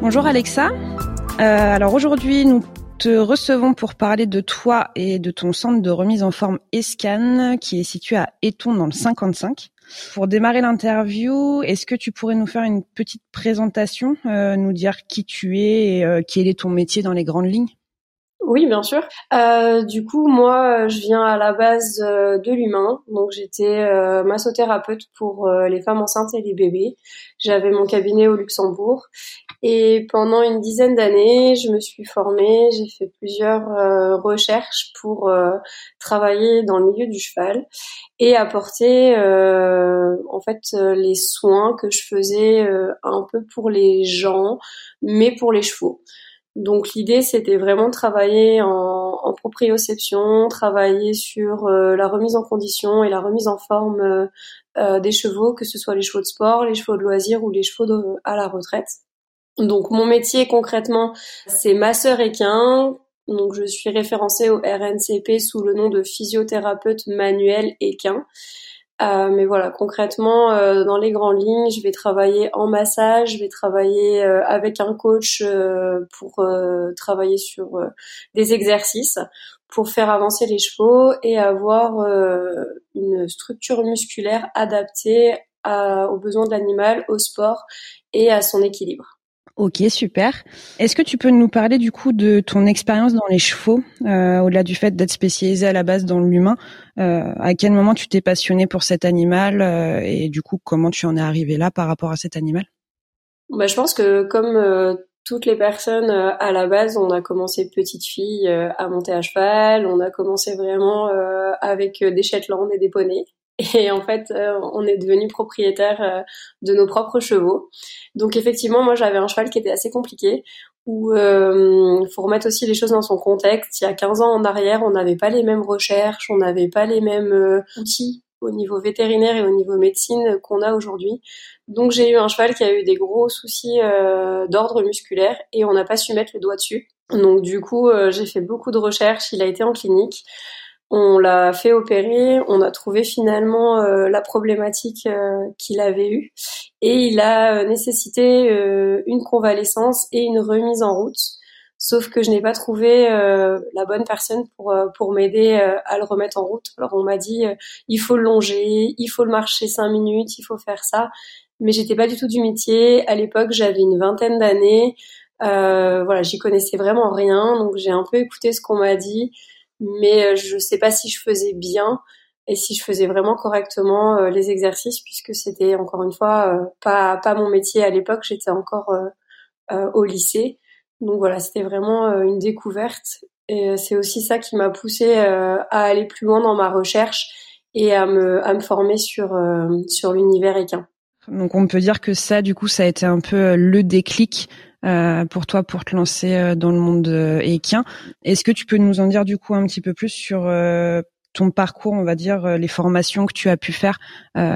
Bonjour Alexa. Euh, alors aujourd'hui, nous te recevons pour parler de toi et de ton centre de remise en forme ESCAN qui est situé à Eton dans le 55. Pour démarrer l'interview, est-ce que tu pourrais nous faire une petite présentation, euh, nous dire qui tu es et euh, quel est ton métier dans les grandes lignes? Oui, bien sûr. Euh, du coup, moi, je viens à la base euh, de l'humain. Donc, j'étais euh, massothérapeute pour les femmes enceintes et les bébés. J'avais mon cabinet au Luxembourg. Et pendant une dizaine d'années, je me suis formée. J'ai fait plusieurs recherches pour travailler dans le milieu du cheval et apporter, en fait, les soins que je faisais un peu pour les gens, mais pour les chevaux. Donc l'idée c'était vraiment travailler en, en proprioception, travailler sur euh, la remise en condition et la remise en forme euh, euh, des chevaux, que ce soit les chevaux de sport, les chevaux de loisirs ou les chevaux à la retraite. Donc mon métier concrètement c'est masseur équin. Donc je suis référencée au RNCP sous le nom de physiothérapeute manuel équin. Euh, mais voilà, concrètement, euh, dans les grandes lignes, je vais travailler en massage, je vais travailler euh, avec un coach pour travailler sur des exercices pour faire avancer les chevaux et avoir une structure musculaire adaptée aux besoins de l'animal, au sport et à son équilibre. Ok, super. Est-ce que tu peux nous parler du coup de ton expérience dans les chevaux, euh, au-delà du fait d'être spécialisé à la base dans l'humain euh, À quel moment tu t'es passionné pour cet animal euh, et du coup comment tu en es arrivé là par rapport à cet animal? Bah, Je pense que comme toutes les personnes à la base, on a commencé petite fille à monter à cheval, on a commencé vraiment avec des Shetland et des poneys. Et en fait, euh, on est devenu propriétaire euh, de nos propres chevaux. Donc effectivement, moi j'avais un cheval qui était assez compliqué. Où euh, faut remettre aussi les choses dans son contexte. Il y a 15 ans en arrière, on n'avait pas les mêmes recherches, on n'avait pas les mêmes euh, outils au niveau vétérinaire et au niveau médecine qu'on a aujourd'hui. Donc j'ai eu un cheval qui a eu des gros soucis d'ordre musculaire et on n'a pas su mettre le doigt dessus. Donc du coup, j'ai fait beaucoup de recherches. Il a été en clinique. On l'a fait opérer, on a trouvé finalement euh, la problématique euh, qu'il avait eue et il a euh, nécessité une convalescence et une remise en route. Sauf que je n'ai pas trouvé la bonne personne pour pour m'aider à le remettre en route. Alors on m'a dit il faut le longer, il faut le marcher cinq minutes, il faut faire ça. Mais j'étais pas du tout du métier. À l'époque, j'avais une vingtaine d'années. voilà, j'y connaissais vraiment rien, donc j'ai un peu écouté ce qu'on m'a dit mais euh, je sais pas si je faisais bien et si je faisais vraiment correctement euh, les exercices puisque c'était encore une fois euh, pas pas mon métier à l'époque, j'étais encore au lycée. Donc voilà, c'était vraiment une découverte et c'est aussi ça qui m'a poussé à aller plus loin dans ma recherche et à me à me former sur sur l'univers équin. Donc on peut dire que ça, du coup, ça a été un peu le déclic euh, pour toi pour te lancer euh, dans le monde euh, équin. Est-ce que tu peux nous en dire du coup un petit peu plus sur ton parcours, on va dire, les formations que tu as pu faire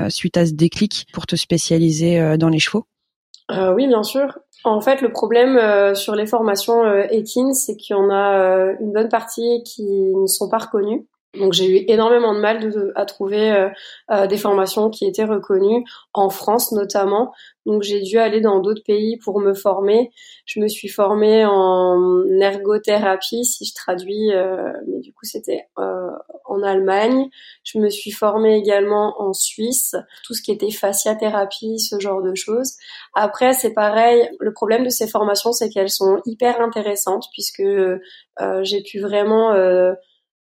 suite à ce déclic pour te spécialiser dans les chevaux? Oui, bien sûr. En fait, le problème sur les formations équines, c'est qu'il y en a une bonne partie qui ne sont pas reconnues. Donc j'ai eu énormément de mal à trouver euh, euh, des formations qui étaient reconnues en France notamment. Donc j'ai dû aller dans d'autres pays pour me former. Je me suis formée en ergothérapie si je traduis, euh, mais du coup c'était en Allemagne. Je me suis formée également en Suisse, tout ce qui était fasciathérapie, ce genre de choses. Après c'est pareil, le problème de ces formations c'est qu'elles sont hyper intéressantes puisque j'ai pu vraiment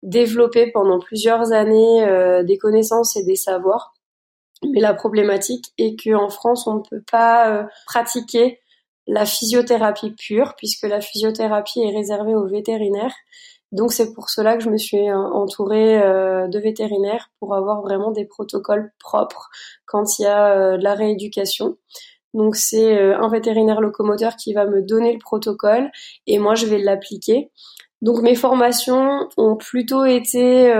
développer pendant plusieurs années euh, des connaissances et des savoirs. Mais la problématique est qu'en France, on ne peut pas euh, pratiquer la physiothérapie pure, puisque la physiothérapie est réservée aux vétérinaires. Donc c'est pour cela que je me suis euh, entourée de vétérinaires pour avoir vraiment des protocoles propres quand il y a de la rééducation. Donc c'est un vétérinaire locomoteur qui va me donner le protocole et moi je vais l'appliquer. Donc mes formations ont plutôt été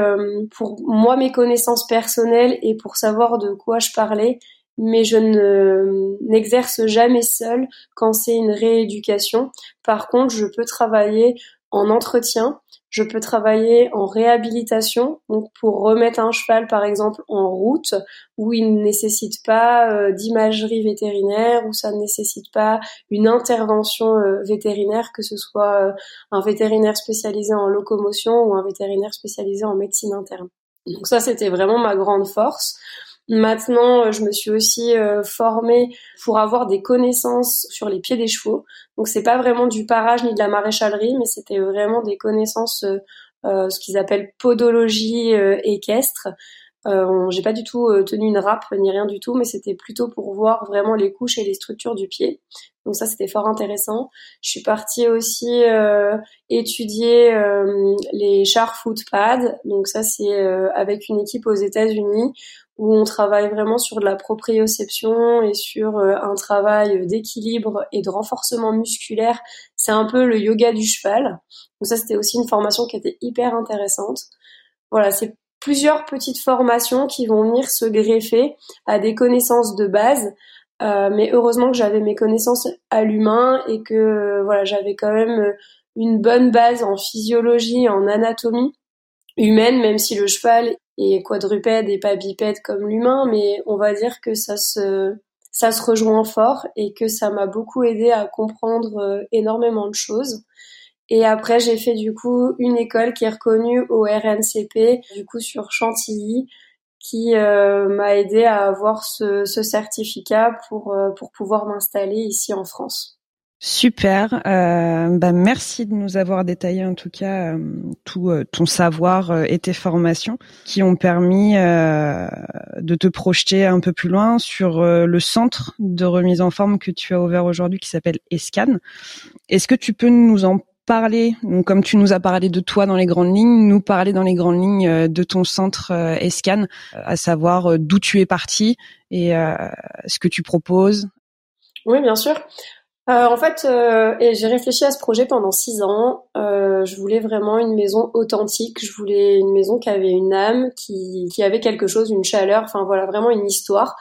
pour moi mes connaissances personnelles et pour savoir de quoi je parlais, mais je ne n'exerce jamais seule quand c'est une rééducation. Par contre, je peux travailler en entretien, je peux travailler en réhabilitation, donc pour remettre un cheval par exemple en route, où il ne nécessite pas euh, d'imagerie vétérinaire, où ça ne nécessite pas une intervention euh, vétérinaire, que ce soit euh, un vétérinaire spécialisé en locomotion ou un vétérinaire spécialisé en médecine interne. Donc ça, c'était vraiment ma grande force. Maintenant, je me suis aussi euh, formée pour avoir des connaissances sur les pieds des chevaux. Donc c'est pas vraiment du parage ni de la maréchalerie, mais c'était vraiment des connaissances, euh, euh ce qu'ils appellent podologie euh, équestre. Euh, j'ai pas du tout tenu une râpe ni rien du tout, mais c'était plutôt pour voir vraiment les couches et les structures du pied. Donc ça c'était fort intéressant. Je suis partie aussi étudier les char foot pads. Donc ça c'est avec une équipe aux États-Unis où on travaille vraiment sur de la proprioception et sur euh, un travail d'équilibre et de renforcement musculaire. C'est un peu le yoga du cheval. Donc ça, c'était aussi une formation qui était hyper intéressante. Voilà, c'est plusieurs petites formations qui vont venir se greffer à des connaissances de base. Euh, mais heureusement que j'avais mes connaissances à l'humain et que euh, voilà, j'avais quand même une bonne base en physiologie, en anatomie humaine, même si le cheval et quadrupède et pas bipède comme l'humain, mais on va dire que ça se ça se rejoint fort et que ça m'a beaucoup aidé à comprendre euh, énormément de choses. Et après, j'ai fait du coup une école qui est reconnue au RNCP, du coup sur Chantilly, qui euh, m'a aidé à avoir ce, ce certificat pour, euh, pour pouvoir m'installer ici en France. Super. Euh, bah merci de nous avoir détaillé en tout cas euh, tout euh, ton savoir et tes formations qui ont permis de te projeter un peu plus loin sur le centre de remise en forme que tu as ouvert aujourd'hui qui s'appelle Escan. Est-ce que tu peux nous en parler, comme tu nous as parlé de toi dans les grandes lignes, nous parler dans les grandes lignes de ton centre Escan, à savoir d'où tu es parti et ce que tu proposes? Oui, bien sûr. Euh, en fait, euh, et j'ai réfléchi à ce projet pendant six ans. Euh, je voulais vraiment une maison authentique. Je voulais une maison qui avait une âme, qui, avait quelque chose, une chaleur. Enfin voilà, vraiment une histoire.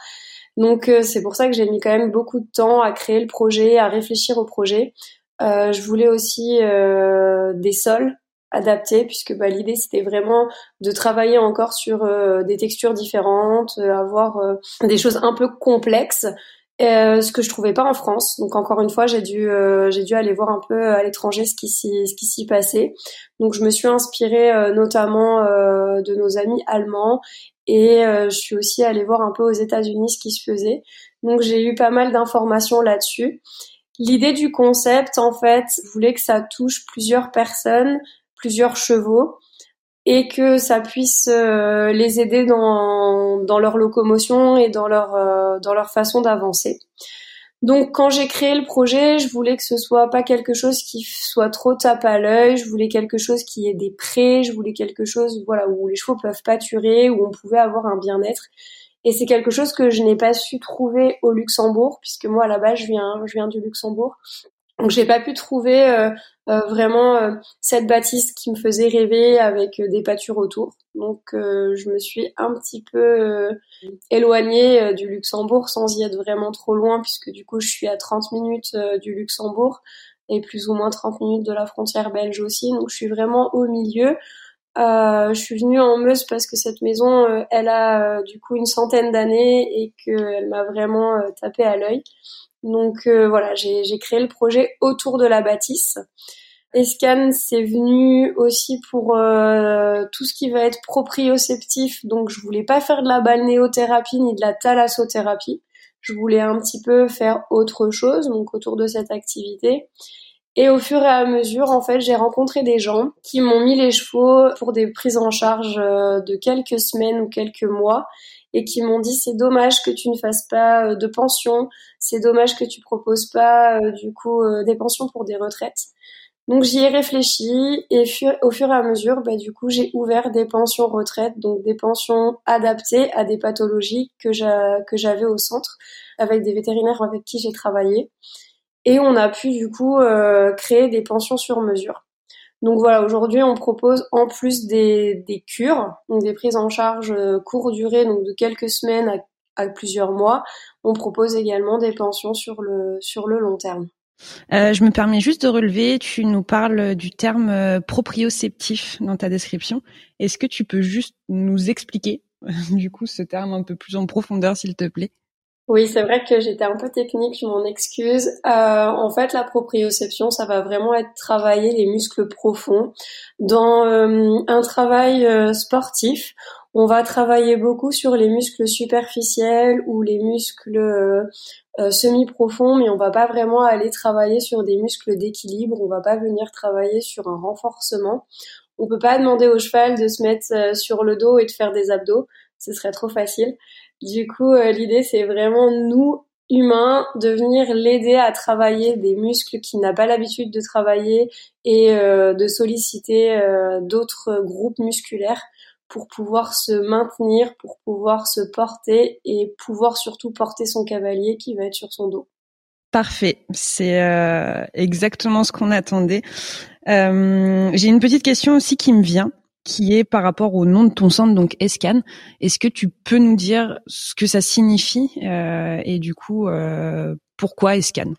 Donc euh, c'est pour ça que j'ai mis quand même beaucoup de temps à créer le projet, à réfléchir au projet. Je voulais aussi des sols adaptés, puisque bah, l'idée c'était vraiment de travailler encore sur des textures différentes, avoir des choses un peu complexes euh, ce que je trouvais pas en France. Donc encore une fois, j'ai dû euh, j'ai dû aller voir un peu à l'étranger ce qui s'y ce qui s'y passait. Donc je me suis inspirée euh, notamment de nos amis allemands et je suis aussi allée voir un peu aux États-Unis ce qui se faisait. Donc j'ai eu pas mal d'informations là-dessus. L'idée du concept, en fait, je voulais que ça touche plusieurs personnes, plusieurs chevaux et que ça puisse euh, les aider dans, leur locomotion et dans leur, euh, dans leur façon d'avancer. Donc quand j'ai créé le projet, je voulais que ce soit pas quelque chose qui soit trop tape à l'œil, je voulais quelque chose qui ait des prés, je voulais quelque chose voilà où les chevaux peuvent pâturer, où on pouvait avoir un bien-être. Et c'est quelque chose que je n'ai pas su trouver au Luxembourg, puisque moi à la base je viens, je viens du Luxembourg. Donc j'ai pas pu trouver euh, euh, vraiment euh, cette bâtisse qui me faisait rêver avec des pâtures autour. Donc je me suis un petit peu éloignée du Luxembourg sans y être vraiment trop loin puisque du coup je suis à 30 minutes du Luxembourg et plus ou moins 30 minutes de la frontière belge aussi. Donc je suis vraiment au milieu. Euh, je suis venue en Meuse parce que cette maison, elle a du coup une centaine d'années et qu'elle m'a vraiment tapé à l'œil. Donc euh, voilà, j'ai créé le projet autour de la bâtisse. Escan, c'est venu aussi pour euh, tout ce qui va être proprioceptif. Donc je voulais pas faire de la balnéothérapie ni de la thalassothérapie. Je voulais un petit peu faire autre chose, donc autour de cette activité. Et au fur et à mesure, en fait, j'ai rencontré des gens qui m'ont mis les chevaux pour des prises en charge euh, de quelques semaines ou quelques mois et qui m'ont dit c'est dommage que tu ne fasses pas euh, de pension, c'est dommage que tu proposes pas euh, du coup des pensions pour des retraites. Donc j'y ai réfléchi et au fur et à mesure, bah, du coup, j'ai ouvert des pensions retraite, donc des pensions adaptées à des pathologies que j'avais au centre, avec des vétérinaires avec qui j'ai travaillé. Et on a pu du coup euh, créer des pensions sur mesure. Donc voilà, aujourd'hui on propose en plus des, des cures, donc des prises en charge euh, court durée, donc de quelques semaines à, plusieurs mois. On propose également des pensions sur le sur le long terme. Euh, je me permets juste de relever, tu nous parles du terme proprioceptif dans ta description. Est-ce que tu peux juste nous expliquer du coup ce terme un peu plus en profondeur, s'il te plaît? Oui, c'est vrai que j'étais un peu technique, je m'en excuse. Euh, en fait, la proprioception, ça va vraiment être travailler les muscles profonds. Dans un travail sportif, on va travailler beaucoup sur les muscles superficiels ou les muscles euh, semi-profond, mais on va pas vraiment aller travailler sur des muscles d'équilibre, on va pas venir travailler sur un renforcement. On peut pas demander au cheval de se mettre euh, sur le dos et de faire des abdos, ce serait trop facile. Du coup, euh, l'idée c'est vraiment nous humains de venir l'aider à travailler des muscles qu'il n'a pas l'habitude de travailler et de solliciter d'autres groupes musculaires pour pouvoir se maintenir, pour pouvoir se porter et pouvoir surtout porter son cavalier qui va être sur son dos. Parfait, c'est euh, exactement ce qu'on attendait. Euh, J'ai une petite question aussi qui me vient, qui est par rapport au nom de ton centre, donc Escan. Est-ce que tu peux nous dire ce que ça signifie euh, et du coup euh, pourquoi Escan?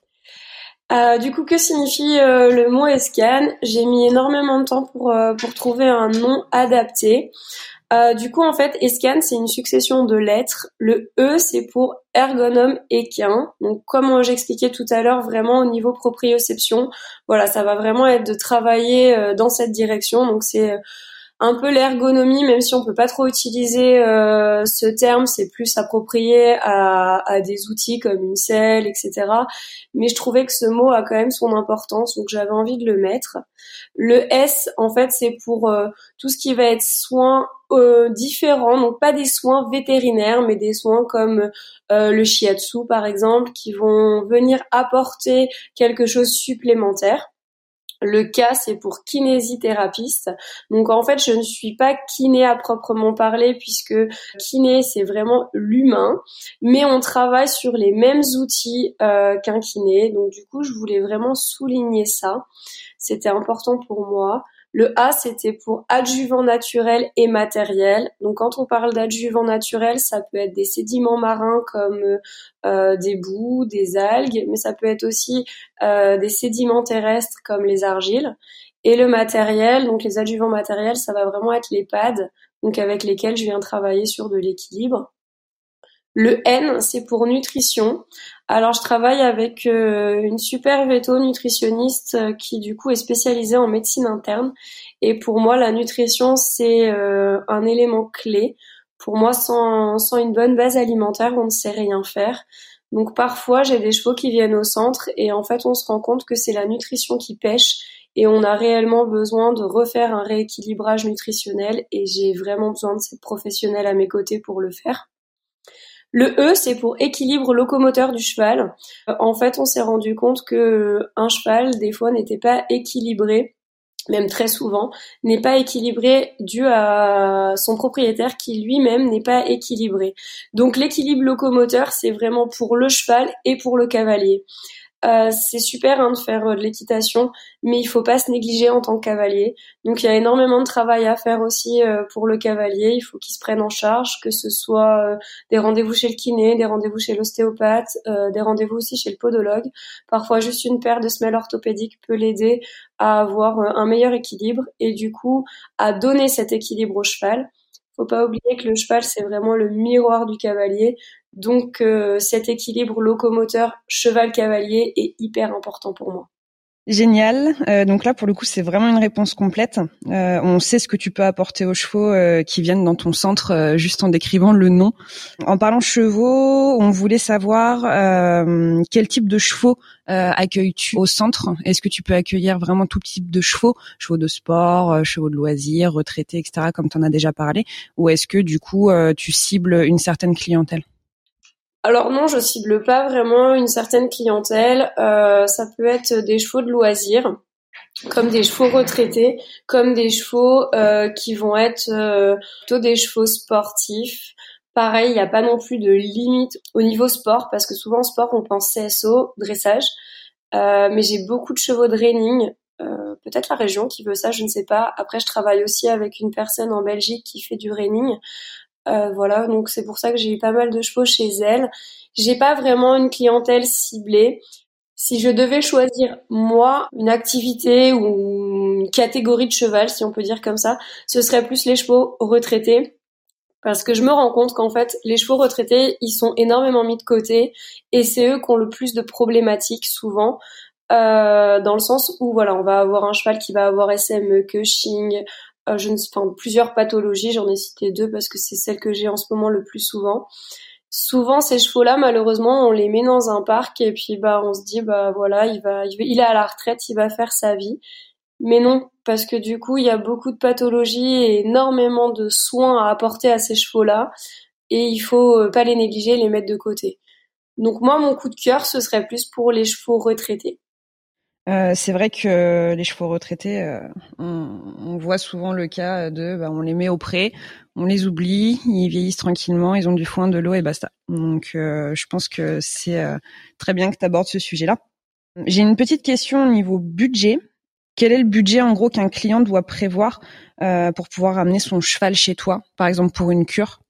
Euh, du coup, que signifie le mot escan? J'ai mis énormément de temps pour, pour trouver un nom adapté. du coup, en fait, escan, c'est une succession de lettres. Le E, c'est pour ergonome équin. Donc, comme j'expliquais tout à l'heure, vraiment au niveau proprioception, voilà, ça va vraiment être de travailler dans cette direction. Donc, c'est un peu l'ergonomie, même si on peut pas trop utiliser euh, ce terme, c'est plus approprié à, des outils comme une selle, etc. Mais je trouvais que ce mot a quand même son importance, donc j'avais envie de le mettre. Le S, en fait, c'est pour euh, tout ce qui va être soins euh, différents, donc pas des soins vétérinaires, mais des soins comme le shiatsu, par exemple, qui vont venir apporter quelque chose supplémentaire. Le K, c'est pour kinésithérapeute. Donc en fait, je ne suis pas kiné à proprement parler puisque kiné, c'est vraiment l'humain, mais on travaille sur les mêmes outils euh, qu'un kiné. Donc du coup, je voulais vraiment souligner ça. C'était important pour moi. Le A, c'était pour adjuvant naturel et matériel. Donc quand on parle d'adjuvant naturel, ça peut être des sédiments marins comme euh, des boues, des algues, mais ça peut être aussi euh, des sédiments terrestres comme les argiles. Et le matériel, donc les adjuvants matériels, ça va vraiment être les pads, donc avec lesquels je viens travailler sur de l'équilibre. Le N, c'est pour nutrition. Alors je travaille avec euh, une super véto nutritionniste euh, qui du coup est spécialisée en médecine interne et pour moi la nutrition c'est euh, un élément clé. Pour moi sans, sans une bonne base alimentaire on ne sait rien faire. Donc parfois j'ai des chevaux qui viennent au centre et en fait on se rend compte que c'est la nutrition qui pêche et on a réellement besoin de refaire un rééquilibrage nutritionnel et j'ai vraiment besoin de cette professionnelle à mes côtés pour le faire. Le E, c'est pour équilibre locomoteur du cheval. Euh, en fait, on s'est rendu compte que un cheval, des fois, n'était pas équilibré même très souvent, n'est pas équilibré dû à son propriétaire qui lui-même n'est pas équilibré. Donc l'équilibre locomoteur, c'est vraiment pour le cheval et pour le cavalier. Euh, c'est super hein, de faire euh, de l'équitation, mais il faut pas se négliger en tant que cavalier. Donc il y a énormément de travail à faire aussi euh, pour le cavalier. Il faut qu'il se prenne en charge, que ce soit des rendez-vous chez le kiné, des rendez-vous chez l'ostéopathe, des rendez-vous aussi chez le podologue. Parfois juste une paire de semelles orthopédiques peut l'aider à avoir un meilleur équilibre et du coup à donner cet équilibre au cheval. Faut pas oublier que le cheval c'est vraiment le miroir du cavalier. Donc euh, cet équilibre locomoteur cheval-cavalier est hyper important pour moi. Génial. Euh, donc là, pour le coup, c'est vraiment une réponse complète. Euh, on sait ce que tu peux apporter aux chevaux qui viennent dans ton centre juste en décrivant le nom. En parlant chevaux, on voulait savoir quel type de chevaux accueilles-tu au centre? Est-ce que tu peux accueillir vraiment tout type de chevaux, chevaux de sport, chevaux de loisirs, retraités, etc., comme tu en as déjà parlé, ou est-ce que du coup tu cibles une certaine clientèle? Alors non, je cible pas vraiment une certaine clientèle. Euh, ça peut être des chevaux de loisirs. comme des chevaux retraités, comme des chevaux euh, qui vont être euh, plutôt des chevaux sportifs. Pareil, il n'y a pas non plus de limite au niveau sport, parce que souvent sport, on pense CSO, dressage. Euh, mais j'ai beaucoup de chevaux de reining, euh, peut-être la région qui veut ça, je ne sais pas. Après, je travaille aussi avec une personne en Belgique qui fait du reining. Euh, voilà, donc c'est pour ça que j'ai eu pas mal de chevaux chez elle. J'ai pas vraiment une clientèle ciblée. Si je devais choisir moi une activité ou une catégorie de cheval, si on peut dire comme ça, ce serait plus les chevaux retraités. Parce que je me rends compte qu'en fait, les chevaux retraités, ils sont énormément mis de côté et c'est eux qui ont le plus de problématiques souvent. Euh, dans le sens où voilà, on va avoir un cheval qui va avoir SME, Cushing, je ne enfin, plusieurs pathologies, j'en ai cité deux parce que c'est celle que j'ai en ce moment le plus souvent. Souvent ces chevaux-là, malheureusement, on les met dans un parc et puis bah on se dit bah voilà, il va, il, va, il est à la retraite, il va faire sa vie. Mais non, parce que du coup, il y a beaucoup de pathologies et énormément de soins à apporter à ces chevaux-là et il faut euh, pas les négliger, les mettre de côté. Donc moi, mon coup de cœur, ce serait plus pour les chevaux retraités. Euh, c'est vrai que les chevaux retraités, euh, on, voit souvent le cas de, bah, on les met au pré, on les oublie, ils vieillissent tranquillement, ils ont du foin, de l'eau et basta. Donc, euh, je pense que c'est très bien que tu abordes ce sujet-là. J'ai une petite question au niveau budget. Quel est le budget en gros qu'un client doit prévoir pour pouvoir amener son cheval chez toi, par exemple pour une cure?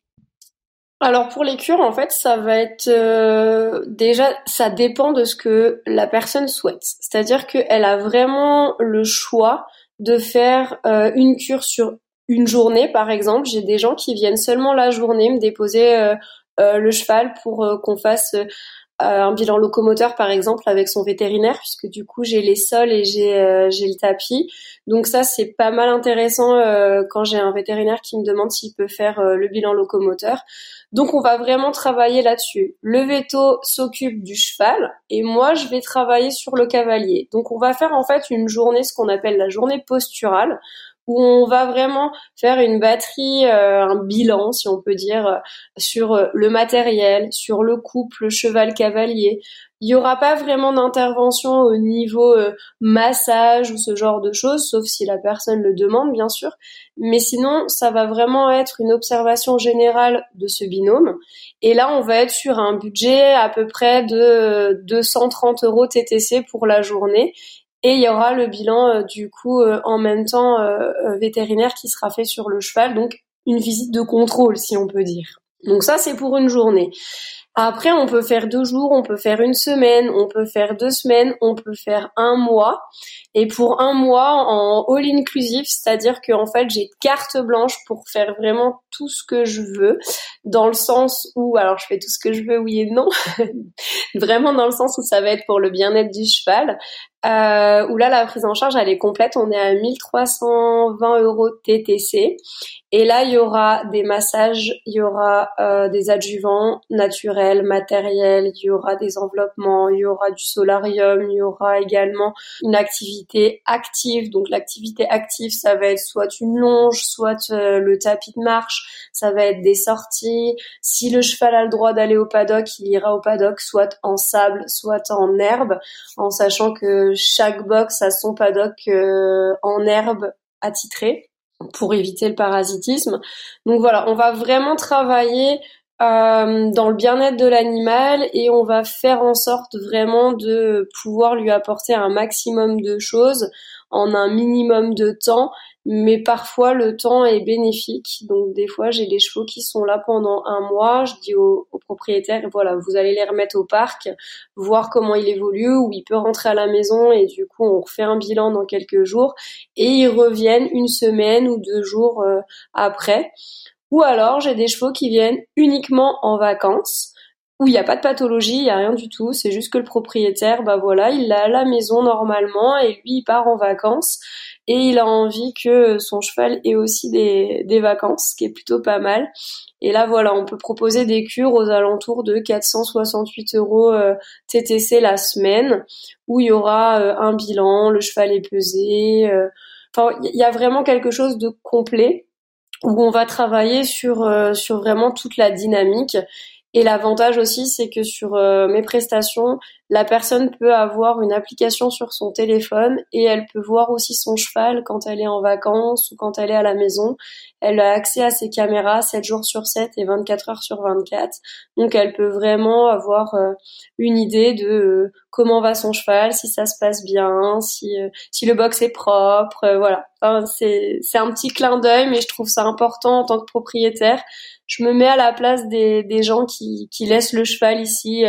Alors pour les cures, en fait, ça va être euh, déjà, ça dépend de ce que la personne souhaite. C'est-à-dire qu'elle a vraiment le choix de faire euh, une cure sur une journée, par exemple. J'ai des gens qui viennent seulement la journée me déposer euh, le cheval pour qu'on fasse un bilan locomoteur par exemple avec son vétérinaire puisque du coup j'ai les sols et j'ai euh, le tapis. Donc ça c'est pas mal intéressant euh, quand j'ai un vétérinaire qui me demande s'il peut faire euh, le bilan locomoteur. Donc on va vraiment travailler là-dessus. Le veto s'occupe du cheval et moi je vais travailler sur le cavalier. Donc on va faire en fait une journée ce qu'on appelle la journée posturale où on va vraiment faire une batterie, euh, un bilan, si on peut dire, euh, sur euh, le matériel, sur le couple cheval-cavalier. Il n'y aura pas vraiment d'intervention au niveau massage ou ce genre de choses, sauf si la personne le demande, bien sûr. Mais sinon, ça va vraiment être une observation générale de ce binôme. Et là, on va être sur un budget à peu près de 230 euros TTC pour la journée. Et il y aura le bilan euh, du coup euh, en même temps euh, vétérinaire qui sera fait sur le cheval, donc une visite de contrôle si on peut dire. Donc ça c'est pour une journée. Après, on peut faire deux jours, on peut faire une semaine, on peut faire deux semaines, on peut faire un mois. Et pour un mois en all inclusive, c'est-à-dire que en fait j'ai carte blanche pour faire vraiment tout ce que je veux, dans le sens où, alors je fais tout ce que je veux, oui et non, vraiment dans le sens où ça va être pour le bien-être du cheval, euh, où là la prise en charge elle est complète, on est à 1320 euros TTC. Et là il y aura des massages, il y aura euh, des adjuvants naturels, matériels, il y aura des enveloppements, il y aura du solarium, il y aura également une activité active. Donc l'activité active ça va être soit une longe, soit euh, le tapis de marche, ça va être des sorties. Si le cheval a le droit d'aller au paddock, il ira au paddock, soit en sable, soit en herbe, en sachant que chaque box a son paddock euh, en herbe attitré pour éviter le parasitisme. Donc voilà, on va vraiment travailler euh, dans le bien-être de l'animal et on va faire en sorte vraiment de pouvoir lui apporter un maximum de choses en un minimum de temps mais parfois le temps est bénéfique. Donc des fois j'ai des chevaux qui sont là pendant un mois. Je dis au, propriétaire voilà vous allez les remettre au parc, voir comment il évolue, ou il peut rentrer à la maison et du coup on refait un bilan dans quelques jours et ils reviennent une semaine ou deux jours euh, après. Ou alors j'ai des chevaux qui viennent uniquement en vacances où il n'y a pas de pathologie, il n'y a rien du tout, c'est juste que le propriétaire, bah voilà, il l'a à la maison normalement et lui il part en vacances et il a envie que son cheval ait aussi des, des vacances, ce qui est plutôt pas mal. Et là voilà, on peut proposer des cures aux alentours de 468 euros euh, TTC la semaine, où il y aura euh, un bilan, le cheval est pesé. Euh, enfin, il y a vraiment quelque chose de complet où on va travailler sur sur vraiment toute la dynamique et l'avantage aussi, c'est que sur mes prestations, la personne peut avoir une application sur son téléphone et elle peut voir aussi son cheval quand elle est en vacances ou quand elle est à la maison. Elle a accès à ses caméras 7 jours sur 7 et 24 heures sur 24. Donc elle peut vraiment avoir euh, une idée de euh, comment va son cheval, si ça se passe bien, si, euh, si le box est propre, voilà. Enfin, c'est, c'est un petit clin d'œil, mais je trouve ça important en tant que propriétaire. Je me mets à la place des, des gens qui, qui laissent le cheval ici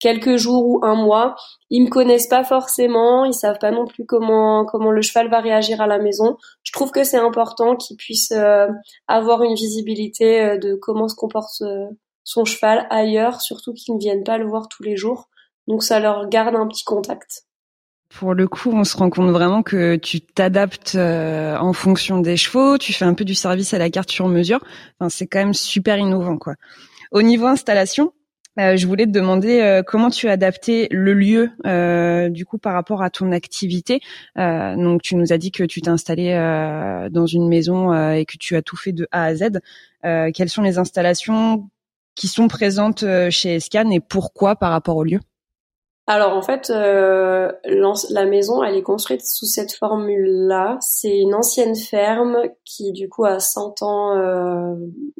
quelques jours ou un mois. Ils me connaissent pas forcément, ils savent pas non plus comment comment le cheval va réagir à la maison. Je trouve que c'est important qu'ils puissent euh, avoir une visibilité euh, de comment se comporte euh, son cheval ailleurs, surtout qu'ils ne viennent pas le voir tous les jours. Donc ça leur garde un petit contact. Pour le coup, on se rend compte vraiment que tu t'adaptes en fonction des chevaux, tu fais un peu du service à la carte sur mesure. Enfin, c'est quand même super innovant, quoi. Au niveau installation, euh, je voulais te demander euh, comment tu as adapté le lieu euh, du coup par rapport à ton activité. donc tu nous as dit que tu t'es installé dans une maison et que tu as tout fait de A à Z. quelles sont les installations qui sont présentes chez Escan et pourquoi par rapport au lieu? Alors en fait, la maison, elle est construite sous cette formule-là. C'est une ancienne ferme qui du coup a 100 ans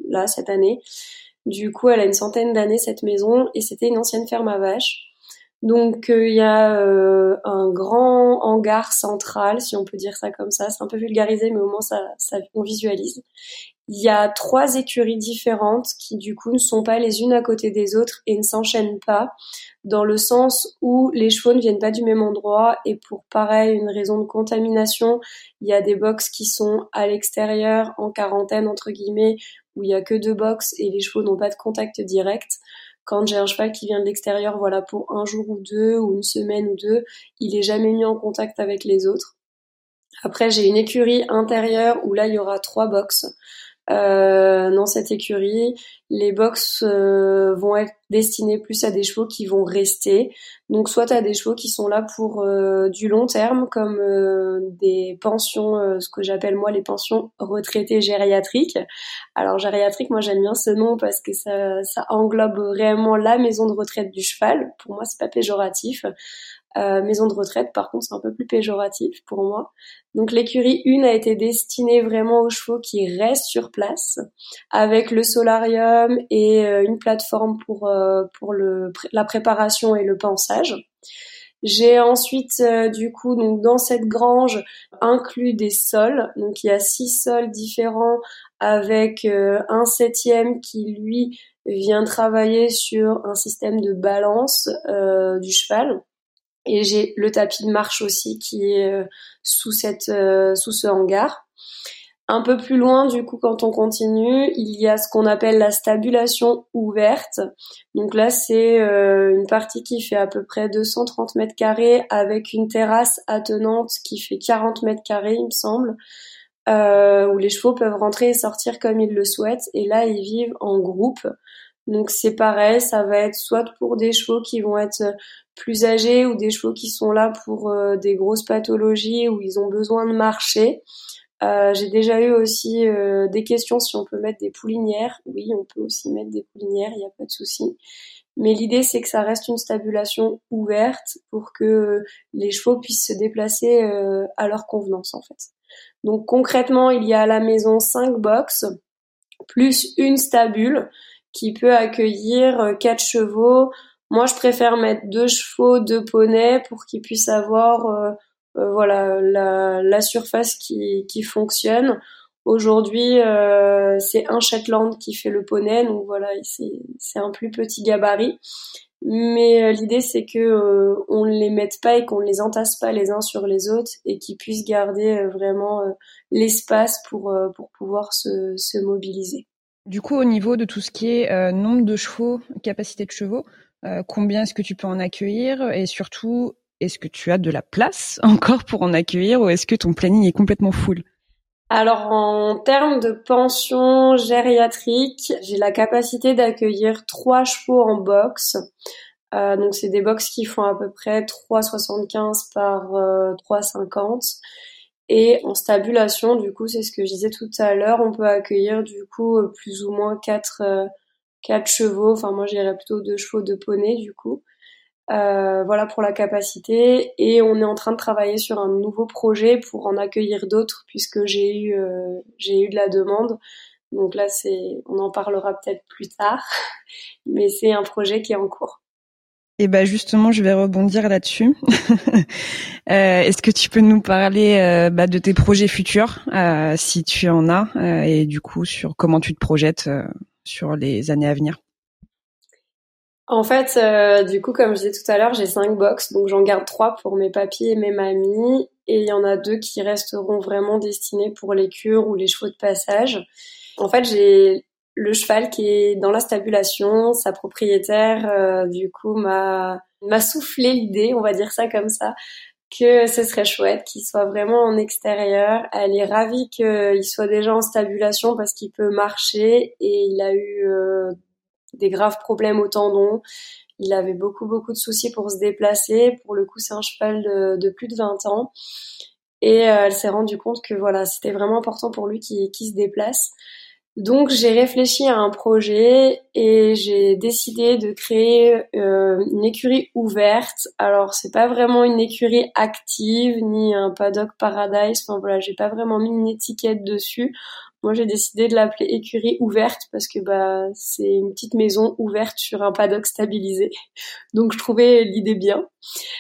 là cette année. Du coup, elle a une centaine d'années cette maison et c'était une ancienne ferme à vaches. Donc euh, il y a euh, un grand hangar central, si on peut dire ça comme ça. C'est un peu vulgarisé, mais au moins ça, ça, on visualise. Il y a trois écuries différentes qui du coup ne sont pas les unes à côté des autres et ne s'enchaînent pas, dans le sens où les chevaux ne viennent pas du même endroit et pour pareil une raison de contamination, il y a des box qui sont à l'extérieur en quarantaine entre guillemets où il y a que deux box et les chevaux n'ont pas de contact direct. Quand j'ai un cheval qui vient de l'extérieur, voilà, pour un jour ou deux, ou une semaine ou deux, il est jamais mis en contact avec les autres. Après, j'ai une écurie intérieure où là, il y aura trois box. Euh, dans cette écurie. Les box euh, vont être destinés plus à des chevaux qui vont rester. Donc soit à des chevaux qui sont là pour euh, du long terme, comme des pensions, ce que j'appelle moi les pensions retraitées gériatriques. Alors gériatrique, moi j'aime bien ce nom parce que ça, ça englobe vraiment la maison de retraite du cheval. Pour moi, c'est pas péjoratif. Euh, maison de retraite, par contre, c'est un peu plus péjoratif pour moi. Donc l'écurie 1 a été destinée vraiment aux chevaux qui restent sur place, avec le solarium et euh, une plateforme pour euh, la préparation et le pansage. J'ai ensuite du coup donc dans cette grange inclus des sols. Donc il y a six sols différents avec un septième qui lui vient travailler sur un système de balance du cheval. Et j'ai le tapis de marche aussi qui est euh, sous cette euh, sous ce hangar. Un peu plus loin, du coup, quand on continue, il y a ce qu'on appelle la stabulation ouverte. Donc là, c'est euh, une partie qui fait à peu près 230 mètres carrés avec une terrasse attenante qui fait 40 mètres carrés, il me semble, euh, où les chevaux peuvent rentrer et sortir comme ils le souhaitent. Et là, ils vivent en groupe. Donc c'est pareil, ça va être soit pour des chevaux qui vont être plus âgés ou des chevaux qui sont là pour euh, des grosses pathologies où ils ont besoin de marcher. Euh, j'ai déjà eu aussi euh, des questions si on peut mettre des poulinières. Oui, on peut aussi mettre des poulinières, il n'y a pas de souci. Mais l'idée, c'est que ça reste une stabulation ouverte pour que les chevaux puissent se déplacer à leur convenance, en fait. Donc concrètement, il y a à la maison cinq box plus une stabule qui peut accueillir quatre chevaux, moi, je préfère mettre deux chevaux, deux poneys pour qu'ils puissent avoir euh, euh, voilà la, surface qui, fonctionne. Aujourd'hui, euh, c'est un Shetland qui fait le poney, donc voilà, c'est un plus petit gabarit. Mais l'idée, c'est que on ne les mette pas et qu'on ne les entasse pas les uns sur les autres et qu'ils puissent garder vraiment l'espace pour, pour pouvoir se mobiliser. Du coup, au niveau de tout ce qui est nombre de chevaux, capacité de chevaux, euh, combien est-ce que tu peux en accueillir et surtout est-ce que tu as de la place encore pour en accueillir ou est-ce que ton planning est complètement full? Alors en termes de pension gériatrique, j'ai la capacité d'accueillir trois chevaux en box. Euh, donc c'est des box qui font à peu près 3,75 par euh, 3,50. Et en stabulation, du coup, c'est ce que je disais tout à l'heure, on peut accueillir du coup plus ou moins quatre quatre chevaux. Enfin, moi, j'irais plutôt deux chevaux de poney, du coup. Euh, voilà pour la capacité et on est en train de travailler sur un nouveau projet pour en accueillir d'autres puisque j'ai eu euh, j'ai eu de la demande. Donc là c'est on en parlera peut-être plus tard, mais c'est un projet qui est en cours. Et ben justement, je vais rebondir là-dessus. euh, Est-ce que tu peux nous parler euh, bah, de tes projets futurs, euh, si tu en as, et du coup sur comment tu te projettes sur les années à venir? En fait, du coup, comme je disais tout à l'heure, j'ai cinq box, donc j'en garde trois pour mes papis et mes mamies, et il y en a deux qui resteront vraiment destinés pour les cures ou les chevaux de passage. En fait, j'ai le cheval qui est dans la stabulation, sa propriétaire, euh, du coup, m'a m'a soufflé l'idée, on va dire ça comme ça, que ce serait chouette qu'il soit vraiment en extérieur. Elle est ravie qu'il soit déjà en stabulation parce qu'il peut marcher et il a eu euh, des graves problèmes au tendon. Il avait beaucoup beaucoup de soucis pour se déplacer. Pour le coup, c'est un cheval de, plus de 20 ans. Et euh, elle s'est rendue compte que voilà, c'était vraiment important pour lui qu'il se déplace. Donc j'ai réfléchi à un projet et j'ai décidé de créer euh, une écurie ouverte. Alors c'est pas vraiment une écurie active ni un paddock paradise. Enfin voilà, j'ai pas vraiment mis une étiquette dessus. Moi, j'ai décidé de l'appeler écurie ouverte parce que bah c'est une petite maison ouverte sur un paddock stabilisé. Donc je trouvais l'idée bien.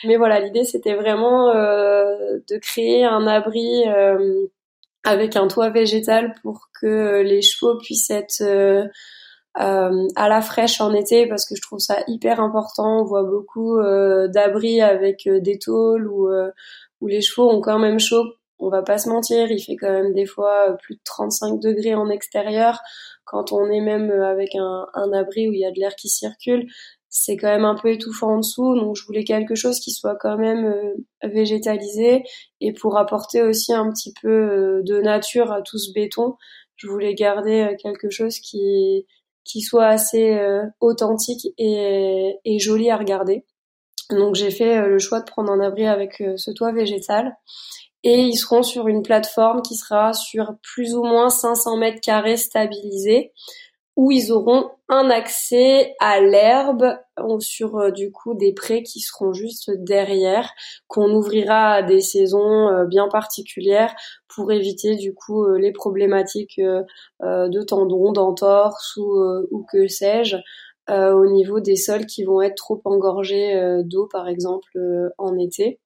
Mais voilà, l'idée c'était vraiment euh, de créer un abri euh, avec un toit végétal pour que les chevaux puissent être euh, à la fraîche en été parce que je trouve ça hyper important. On voit beaucoup d'abris avec des tôles où, où les chevaux ont quand même chaud on va pas se mentir, il fait quand même des fois plus de 35 degrés en extérieur. Quand on est même avec un, abri où il y a de l'air qui circule, c'est quand même un peu étouffant en dessous. Donc je voulais quelque chose qui soit quand même euh, végétalisé et pour apporter aussi un petit peu euh, de nature à tout ce béton, je voulais garder euh, quelque chose qui qui soit assez authentique et, et joli à regarder. Donc j'ai fait le choix de prendre un abri avec ce toit végétal et ils seront sur une plateforme qui sera sur plus ou moins 500 mètres carrés stabilisés où ils auront un accès à l'herbe sur euh, du coup des prés qui seront juste derrière qu'on ouvrira à des saisons euh, bien particulières pour éviter du coup euh, les problématiques de tendons, d'entorse ou, que sais-je au niveau des sols qui vont être trop engorgés d'eau par exemple en été.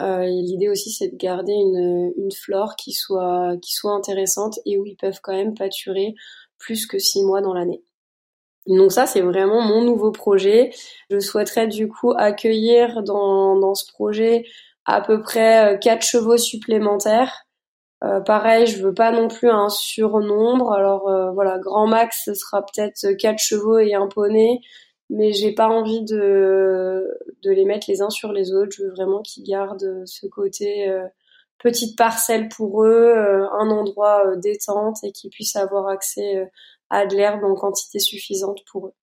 Euh, L'idée aussi, c'est de garder une, flore qui soit intéressante et où ils peuvent quand même pâturer plus que six mois dans l'année. Donc ça, c'est vraiment mon nouveau projet. Je souhaiterais du coup accueillir dans, ce projet à peu près euh, quatre chevaux supplémentaires. Euh, pareil, je veux pas non plus un surnombre. Alors euh, voilà, grand max, ce sera peut-être quatre chevaux et un poney mais j'ai pas envie de, les mettre les uns sur les autres. Je veux vraiment qu'ils gardent ce côté petite parcelle pour eux, euh, un endroit euh, détente et qu'ils puissent avoir accès à de l'herbe en quantité suffisante pour eux.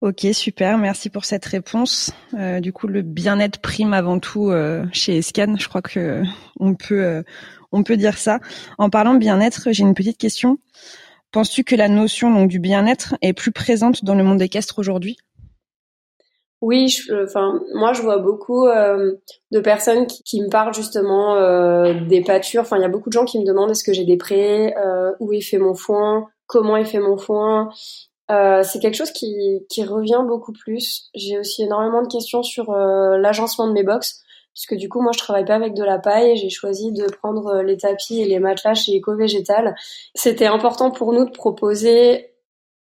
Ok, super, merci pour cette réponse. du coup, le bien-être prime avant tout chez Escan. Je crois que on peut on peut dire ça. En parlant de bien-être, j'ai une petite question. Penses-tu que la notion donc du bien-être est plus présente dans le monde équestre aujourd'hui? Oui, enfin moi je vois beaucoup euh, de personnes qui, me parlent justement euh, des pâtures. Enfin il y a beaucoup de gens qui me demandent est-ce que j'ai des prés, euh, où est fait mon foin, comment est fait mon foin. c'est quelque chose qui, qui revient beaucoup plus. J'ai aussi énormément de questions sur l'agencement de mes box puisque du coup moi je travaille pas avec de la paille, j'ai choisi de prendre euh, les tapis et les matelas chez Eco-Végétal. C'était important pour nous de proposer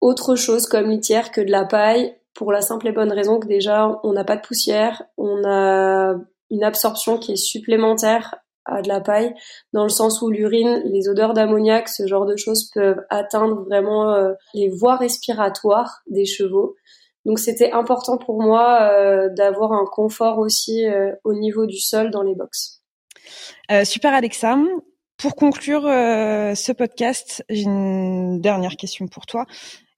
autre chose comme litière que de la paille pour la simple et bonne raison que déjà on n'a pas de poussière, on a une absorption qui est supplémentaire à de la paille dans le sens où l'urine, les odeurs d'ammoniac, ce genre de choses peuvent atteindre vraiment euh, les voies respiratoires des chevaux. Donc c'était important pour moi euh, d'avoir un confort aussi euh, au niveau du sol dans les box. Super Alexa. Pour conclure ce podcast, j'ai une dernière question pour toi.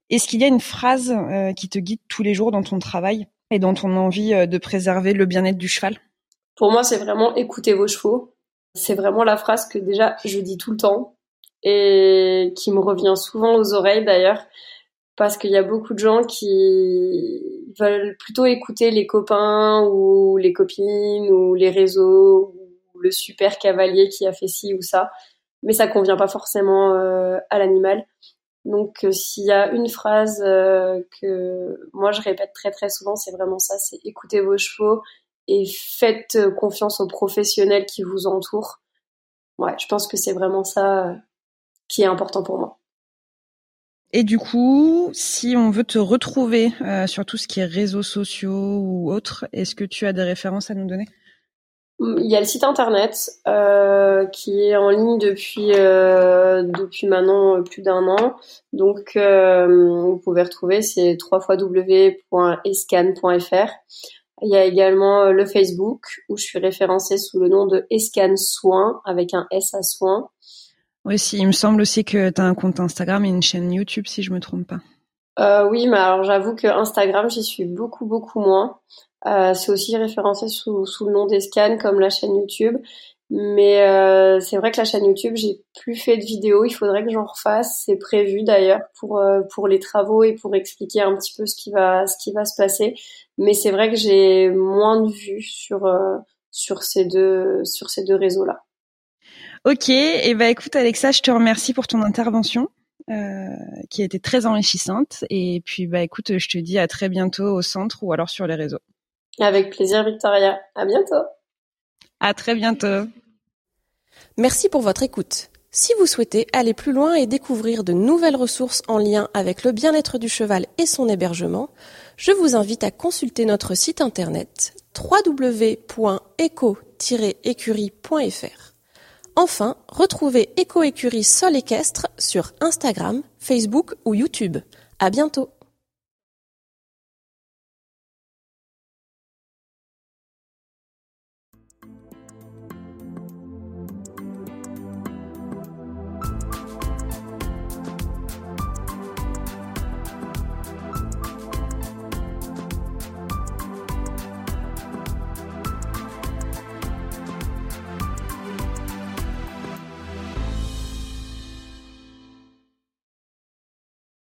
Est-ce qu'il y a une phrase qui te guide tous les jours dans ton travail et dans ton envie de préserver le bien-être du cheval? Pour moi, c'est vraiment écouter vos chevaux. C'est vraiment la phrase que déjà je dis tout le temps et qui me revient souvent aux oreilles d'ailleurs parce qu'il y a beaucoup de gens qui veulent plutôt écouter les copains ou les copines ou les réseaux ou le super cavalier qui a fait ci ou ça, mais ça convient pas forcément à l'animal. Donc s'il y a une phrase que moi je répète très très souvent, c'est vraiment ça, c'est écoutez vos chevaux et faites confiance aux professionnels qui vous entourent. Ouais, je pense que c'est vraiment ça qui est important pour moi. Et du coup, si on veut te retrouver euh, sur tout ce qui est réseaux sociaux ou autres, est-ce que tu as des références à nous donner? Il y a le site internet euh, qui est en ligne depuis euh, depuis maintenant plus d'un an. Donc, vous pouvez retrouver c'est www.escan.fr. Il y a également le Facebook où je suis référencée sous le nom de Escan Soin avec un S à soin. Oui, si, il me semble aussi que tu as un compte Instagram et une chaîne YouTube, si je me trompe pas. Euh, oui, mais alors j'avoue que Instagram, j'y suis beaucoup, beaucoup moins. Euh, c'est aussi référencé sous, le nom des scans, comme la chaîne YouTube. Mais euh, c'est vrai que la chaîne YouTube, j'ai plus fait de vidéos. Il faudrait que j'en refasse. C'est prévu d'ailleurs pour euh, pour les travaux et pour expliquer un petit peu ce qui va ce qui va se passer. Mais c'est vrai que j'ai moins de vues sur sur ces deux sur ces deux réseaux là. Ok, et bah écoute Alexa, je te remercie pour ton intervention. Qui a été très enrichissante. Et puis, bah, écoute, je te dis à très bientôt au centre ou alors sur les réseaux. Avec plaisir, Victoria. À bientôt. À très bientôt. Merci pour votre écoute. Si vous souhaitez aller plus loin et découvrir de nouvelles ressources en lien avec le bien-être du cheval et son hébergement, je vous invite à consulter notre site internet www.eco-écurie.fr. Enfin, retrouvez Éco-Écurie Sol Équestre sur Instagram, Facebook ou YouTube. À bientôt!